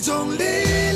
种力。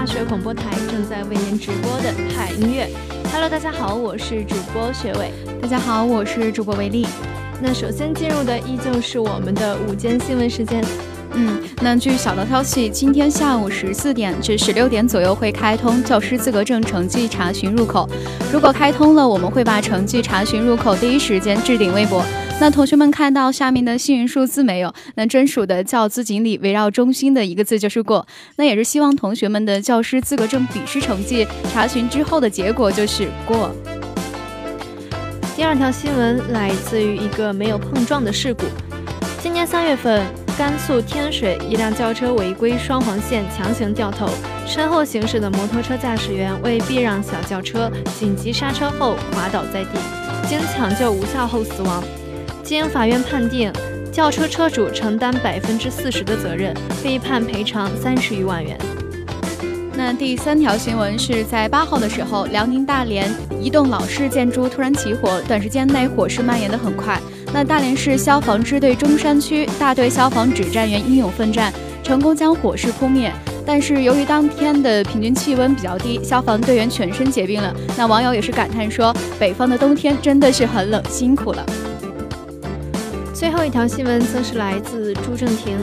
大学广播台正在为您直播的海音乐。Hello，大家好，我是主播学伟。大家好，我是主播维丽。那首先进入的依旧是我们的午间新闻时间。嗯，那据小道消息，今天下午十四点至十六点左右会开通教师资格证成绩查询入口。如果开通了，我们会把成绩查询入口第一时间置顶微博。那同学们看到下面的幸运数字没有？那专属的教资锦鲤围绕中心的一个字就是过。那也是希望同学们的教师资格证笔试成绩查询之后的结果就是过。第二条新闻来自于一个没有碰撞的事故。今年三月份，甘肃天水一辆轿车违规双黄线强行掉头，身后行驶的摩托车驾驶员为避让小轿车，紧急刹车后滑倒在地，经抢救无效后死亡。经法院判定，轿车车主承担百分之四十的责任，被判赔偿三十余万元。那第三条新闻是在八号的时候，辽宁大连一栋老式建筑突然起火，短时间内火势蔓延得很快。那大连市消防支队中山区大队消防指战员英勇奋战，成功将火势扑灭。但是由于当天的平均气温比较低，消防队员全身结冰了。那网友也是感叹说：“北方的冬天真的是很冷，辛苦了。”最后一条新闻则是来自朱正廷，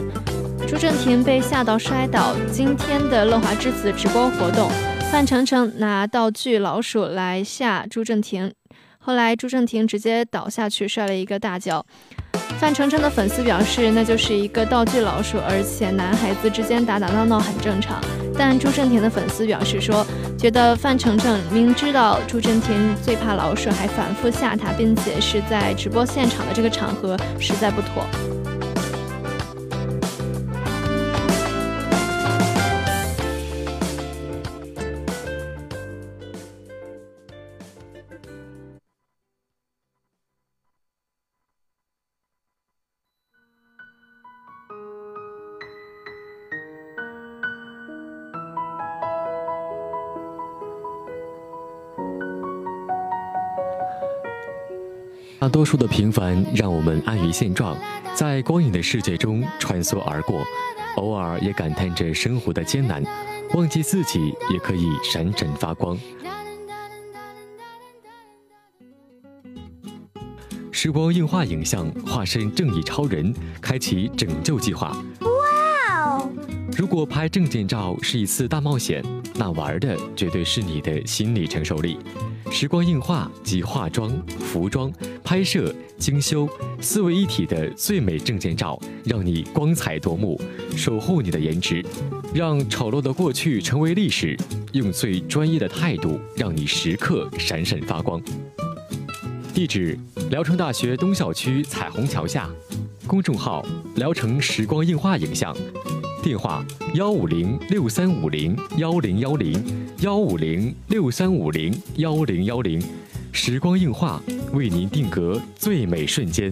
朱正廷被吓到摔倒。今天的乐华之子直播活动，范丞丞拿道具老鼠来吓朱正廷，后来朱正廷直接倒下去摔了一个大跤。范丞丞的粉丝表示，那就是一个道具老鼠，而且男孩子之间打打闹闹很正常。但朱正廷的粉丝表示说，觉得范丞丞明知道朱正廷最怕老鼠，还反复吓他，并且是在直播现场的这个场合，实在不妥。大多数的平凡让我们安于现状，在光影的世界中穿梭而过，偶尔也感叹着生活的艰难，忘记自己也可以闪闪发光。时光硬化影像化身正义超人，开启拯救计划。哇哦！如果拍证件照是一次大冒险，那玩的绝对是你的心理承受力。时光硬化集化妆、服装、拍摄、精修四位一体的最美证件照，让你光彩夺目，守护你的颜值，让丑陋的过去成为历史，用最专业的态度，让你时刻闪闪发光。地址：聊城大学东校区彩虹桥下，公众号：聊城时光映画影像，电话：幺五零六三五零幺零幺零幺五零六三五零幺零幺零，时光映画为您定格最美瞬间。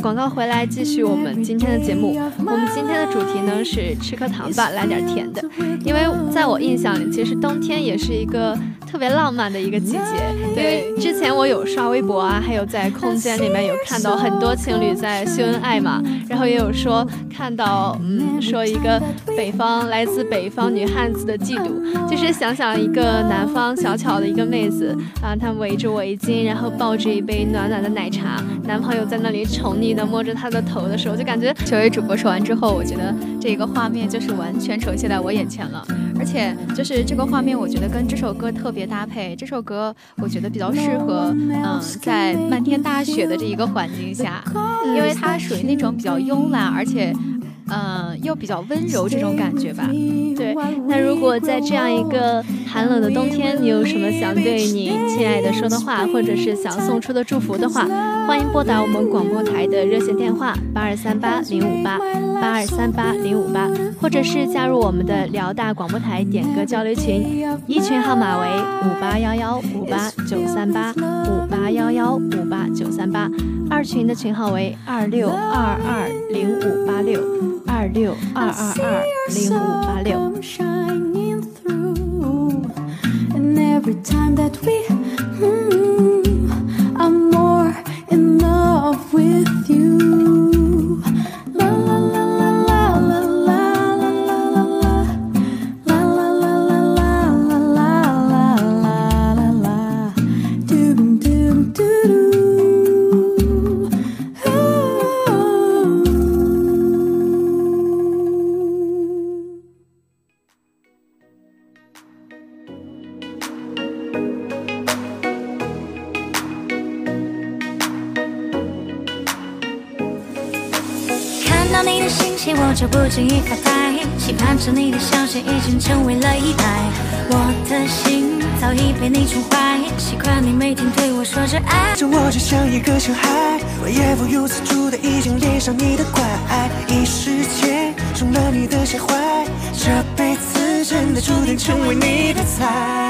广告回来继续我们今天的节目。我们今天的主题呢是吃颗糖吧，来点甜的。因为在我印象里，其实冬天也是一个。特别浪漫的一个季节，对。之前我有刷微博啊，还有在空间里面有看到很多情侣在秀恩爱嘛，然后也有说看到，嗯，说一个北方来自北方女汉子的嫉妒，就是想想一个南方小巧的一个妹子啊，她围着围巾，然后抱着一杯暖暖的奶茶，男朋友在那里宠溺的摸着她的头的时候，就感觉九位主播说完之后，我觉得这个画面就是完全呈现在我眼前了，且就是这个画面，我觉得跟这首歌特别。别搭配这首歌，我觉得比较适合，嗯，在漫天大雪的这一个环境下，因为它属于那种比较慵懒，而且。嗯，又比较温柔这种感觉吧。对，那如果在这样一个寒冷的冬天，你有什么想对你亲爱的说的话，或者是想送出的祝福的话，欢迎拨打我们广播台的热线电话八二三八零五八八二三八零五八，或者是加入我们的辽大广播台点歌交流群，一群号码为五八幺幺五八九三八五八幺幺五八九三八，二群的群号为二六二二零五八六。二六二二二零五八六。我就不经意发呆，期盼着你的消息已经成为了依赖。我的心早已被你宠坏，习惯你每天对我说着爱。着我就像一个小孩，我也不由自主的已经恋上你的怪，一时间中了你的邪怀，这辈子真的注定成为你的菜。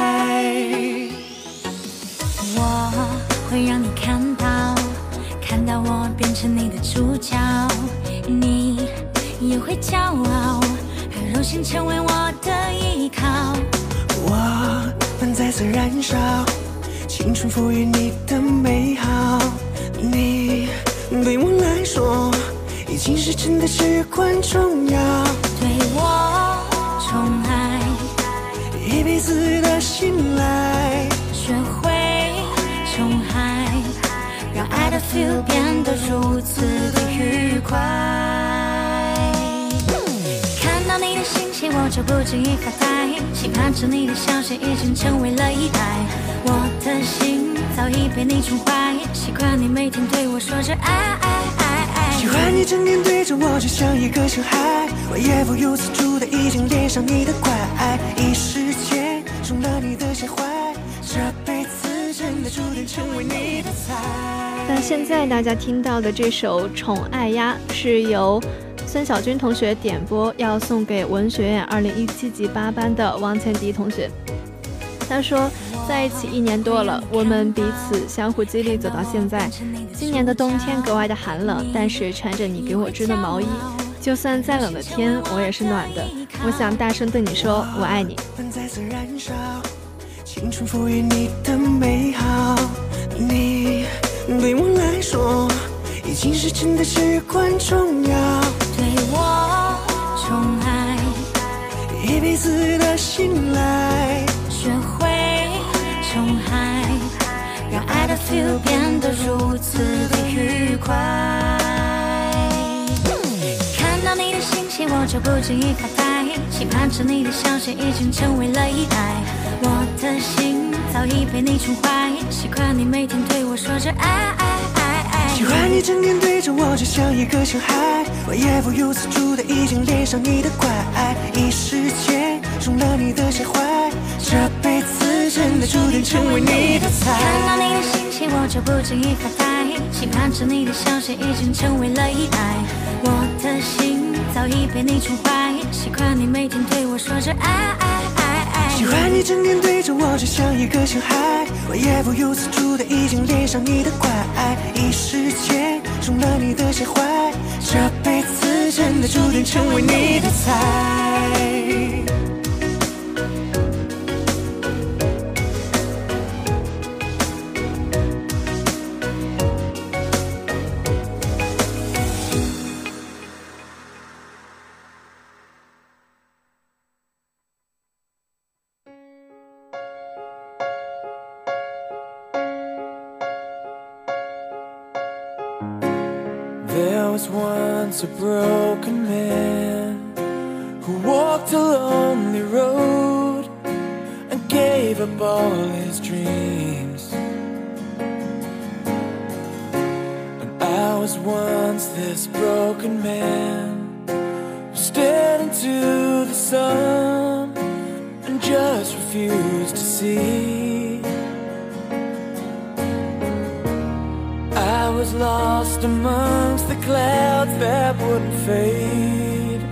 会骄傲，很荣幸成为我的依靠。我们再次燃烧，青春赋予你的美好。你对我来说，已经是真的至关重要。对我宠爱，一辈子的信赖。学会宠爱，让爱的 feel 变得如此的愉快。我就不经意发呆，期盼着你的消息已经成为了依赖。我的心早已被你宠坏，习惯你每天对我说着爱爱爱爱。喜欢你整天对着我就像一个小孩，我也不由自主的已经恋上你的怪，一时间中了你的邪怀，这辈子真的注定成为你的菜。那现在大家听到的这首《宠爱呀》是由。孙小军同学点播要送给文学院二零一七级八班的王倩迪同学。他说，在一起一年多了，我们彼此相互激励走到现在。今年的冬天格外的寒冷，但是穿着你给我织的毛衣，就算再冷的天，我也是暖的。我想大声对你说，我爱你。青春赋予你的美好，你对我来说已经是真的至关重要。彼此的信赖，学会宠爱，让爱的 feel 变得如此的愉快。看到你的信息我就不经意发呆，期盼着你的消息已经成为了依赖。我的心早已被你宠坏，习惯你每天对我说着爱爱爱爱。喜欢你整天对着我就像一个小孩，我也不由自主的已经恋上你的怪，注定成为你的菜。看到你的信息我就不经意发呆，期盼着你的消息已经成为了依赖。我的心。早已被你宠坏，习惯你每天对我说着爱爱爱爱。喜欢你整天对着我就像一个小孩，我也不由自主的已经恋上你的怪，一时间中了你的邪怀，这辈子真的注定成为你的菜。Was once a broken man who walked a lonely road and gave up all his dreams. And I was once this broken man who stared into the sun and just refused to see. Was lost amongst the clouds that wouldn't fade.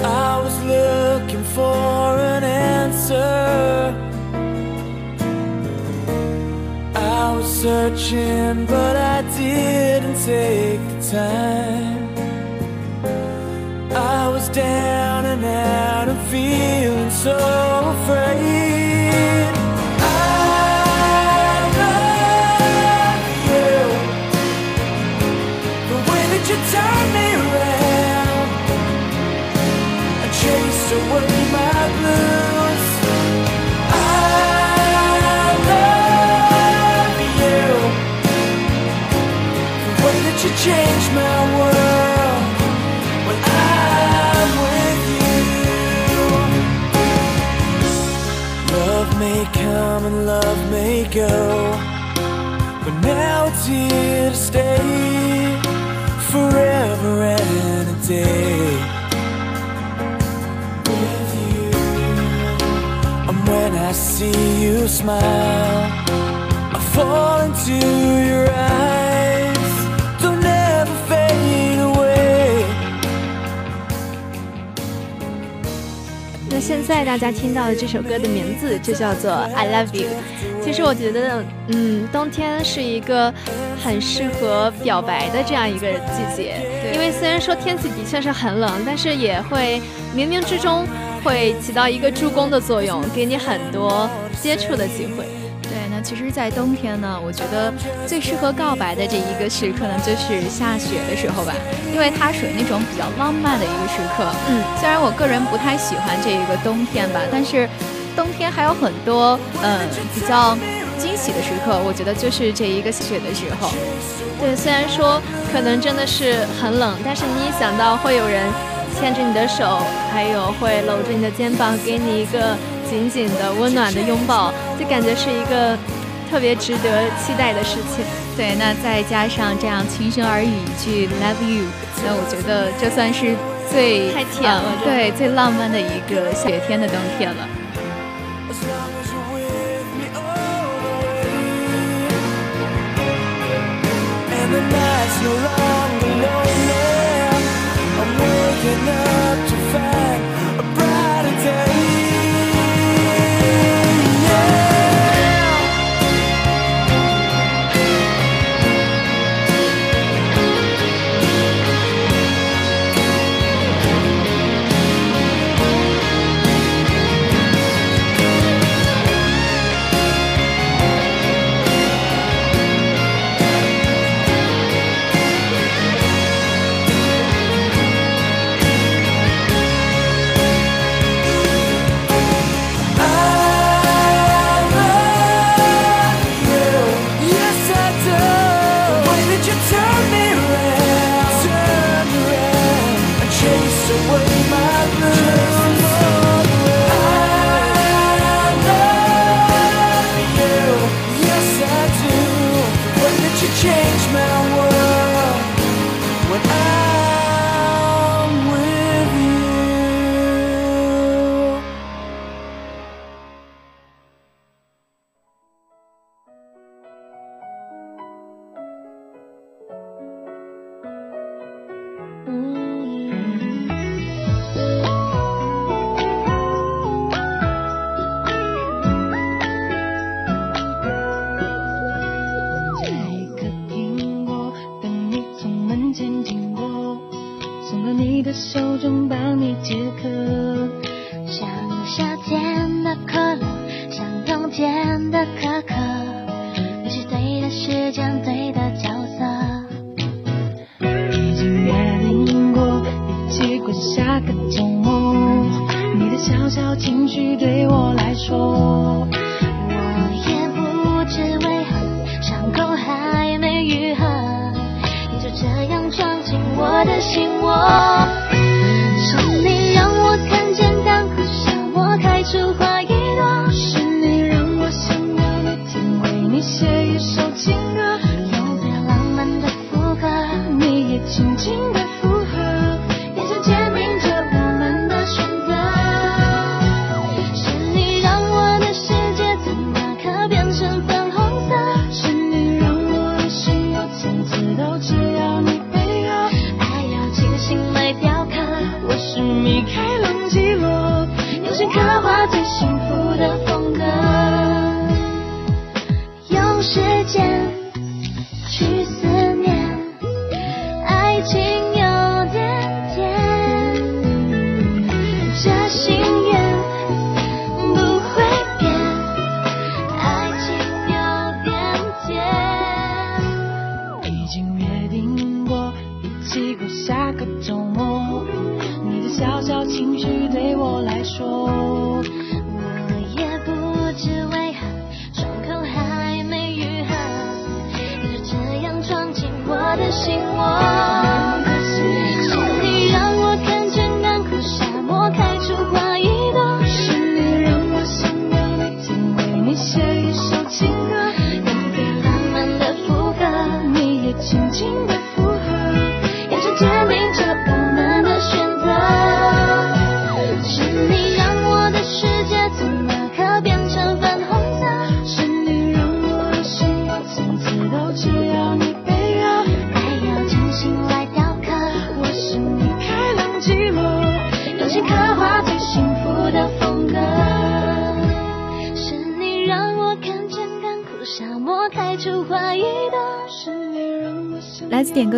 I was looking for an answer. I was searching, but I didn't take the time. I was down and out and feeling so afraid. 那现在大家听到的这首歌的名字就叫做《I Love You》。其实我觉得，嗯，冬天是一个很适合表白的这样一个季节。因为虽然说天气的确是很冷，但是也会冥冥之中会起到一个助攻的作用，给你很多接触的机会。其实，在冬天呢，我觉得最适合告白的这一个时刻呢，就是下雪的时候吧，因为它属于那种比较浪漫的一个时刻。嗯，虽然我个人不太喜欢这一个冬天吧，但是。冬天还有很多嗯比较惊喜的时刻，我觉得就是这一个雪的时候。对，虽然说可能真的是很冷，但是你一想到会有人牵着你的手，还有会搂着你的肩膀，给你一个紧紧的温暖的拥抱，就感觉是一个特别值得期待的事情。对，那再加上这样轻声耳语一句 love you，那我觉得这算是最太甜了，对，最浪漫的一个雪天的冬天了。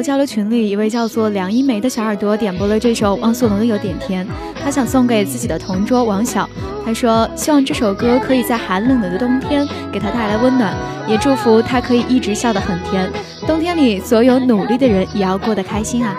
交流群里一位叫做梁一梅的小耳朵点播了这首汪苏泷的有点甜他想送给自己的同桌王晓他说希望这首歌可以在寒冷的冬天给他带来温暖也祝福他可以一直笑得很甜。冬天里所有努力的人也要过得开心啊。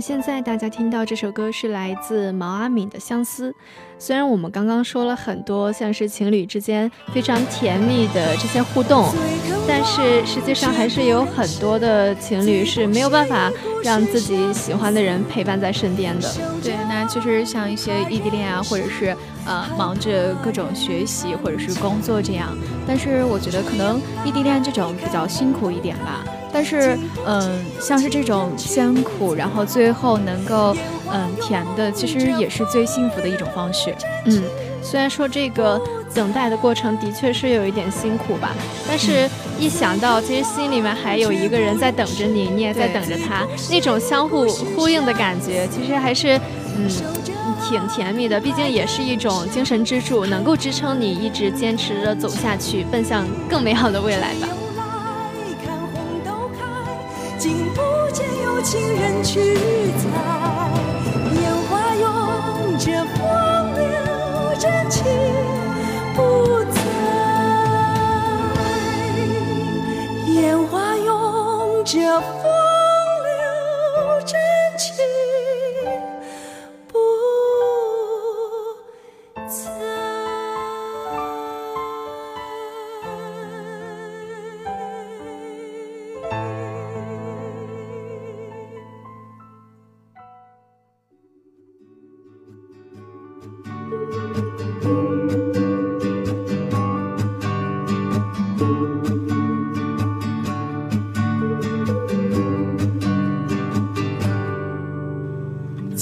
现在大家听到这首歌是来自毛阿敏的相思。虽然我们刚刚说了很多像是情侣之间非常甜蜜的这些互动但是实际上还是有很多的情侣是没有办法让自己喜欢的人陪伴在身边的。对那其实像一些异地恋啊或者是呃忙着各种学习或者是工作这样但是我觉得可能异地恋这种比较辛苦一点吧。但是嗯像是这种先苦然后最后能够嗯甜的其实也是最幸福的一种方式。嗯。虽然说这个等待的过程的确是有一点辛苦吧但是一想到其实心里面还有一个人在等着你你也在等着他那种相互呼应的感觉其实还是嗯挺甜蜜的。毕竟也是一种精神支柱能够支撑你一直坚持着走下去奔向更美好的未来吧。行人去采，烟花拥着风流真情不在，烟花拥着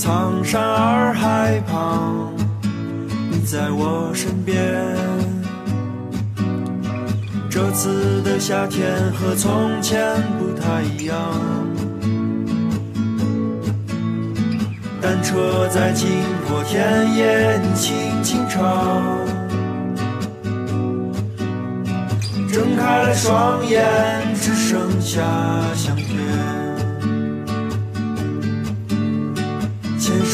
苍山洱海旁，你在我身边。这次的夏天和从前不太一样，单车在经过田野，你轻轻唱，睁开了双眼，只剩下相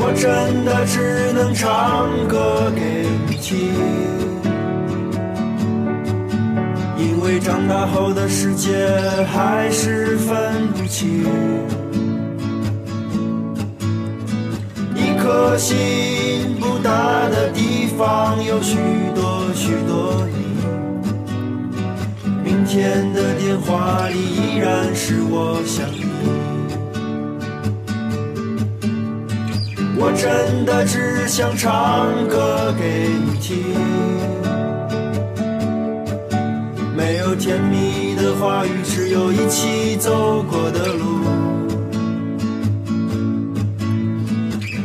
我真的只能唱歌给你听，因为长大后的世界还是分不清。一颗心不大的地方有许多许多你，明天的电话里依然是我想我真的只想唱歌给你听，没有甜蜜的话语，只有一起走过的路。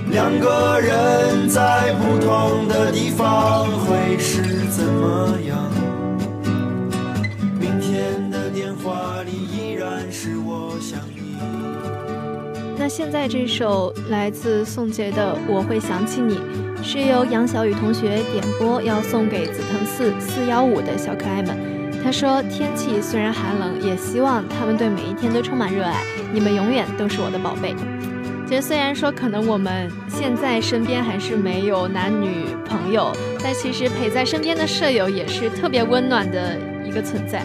两个人在不同的地方会是怎么样？明天的电话里那现在这首来自宋杰的《我会想起你》，是由杨小雨同学点播，要送给紫藤寺四幺五的小可爱们。他说：“天气虽然寒冷，也希望他们对每一天都充满热爱。你们永远都是我的宝贝。”其实虽然说可能我们现在身边还是没有男女朋友，但其实陪在身边的舍友也是特别温暖的一个存在。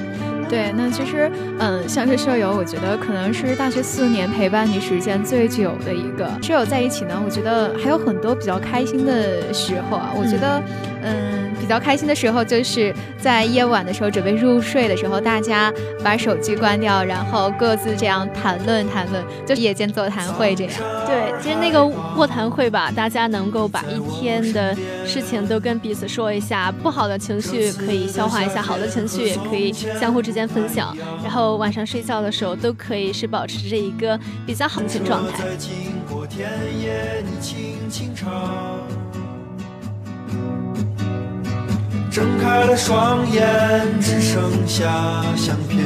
对，那其实，嗯，像是舍友，我觉得可能是大学四年陪伴你时间最久的一个舍友在一起呢。我觉得还有很多比较开心的时候啊。我觉得，嗯，比较开心的时候就是在夜晚的时候准备入睡的时候，大家把手机关掉，然后各自这样谈论谈论，就夜间座谈会这样。对，其实那个卧谈会吧，大家能够把一天的事情都跟彼此说一下，不好的情绪可以消化一下，好的情绪也可以相互之间分享，然后晚上睡觉的时候都可以是保持着一个比较好的状态。睁开了双眼，只剩下相片。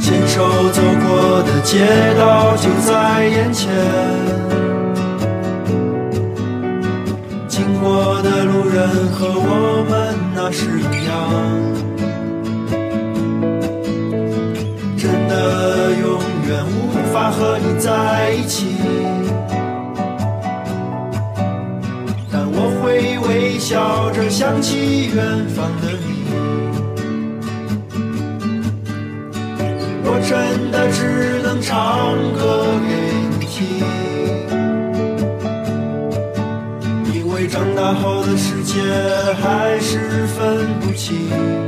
牵手走过的街道就在眼前，经过的路人和我们那是一样。真的永远无法和你在一起，笑着想起远方的你，我真的只能唱歌给你听。因为长大后的世界还是分不清。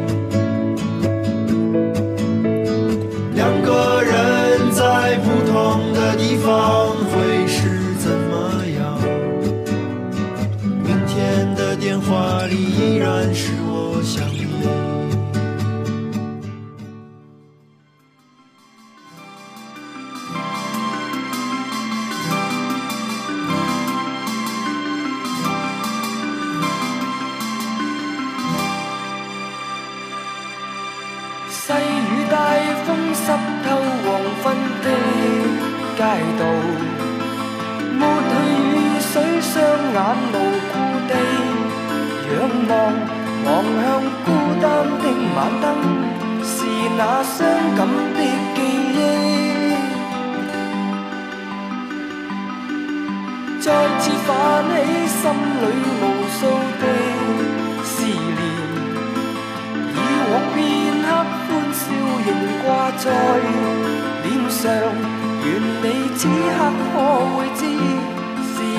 眼无故地仰望，望向孤单的晚灯，是那伤感的记忆，再次泛起心里无数的思念。以往片刻欢笑仍挂在脸上，愿你此刻可会知，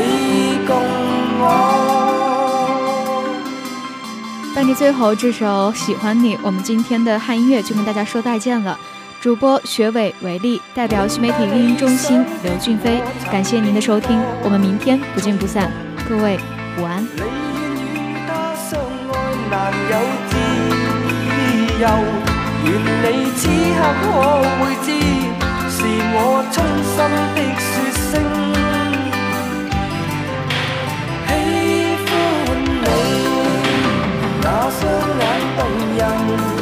你共我。伴着最后这首《喜欢你》，我们今天的汉音乐就跟大家说再见了。主播学伟、维丽，代表新媒体运营中心刘俊飞，感谢您的收听，我们明天不见不散。各位午安。愿你此刻可会知，是我衷心的。那双眼动人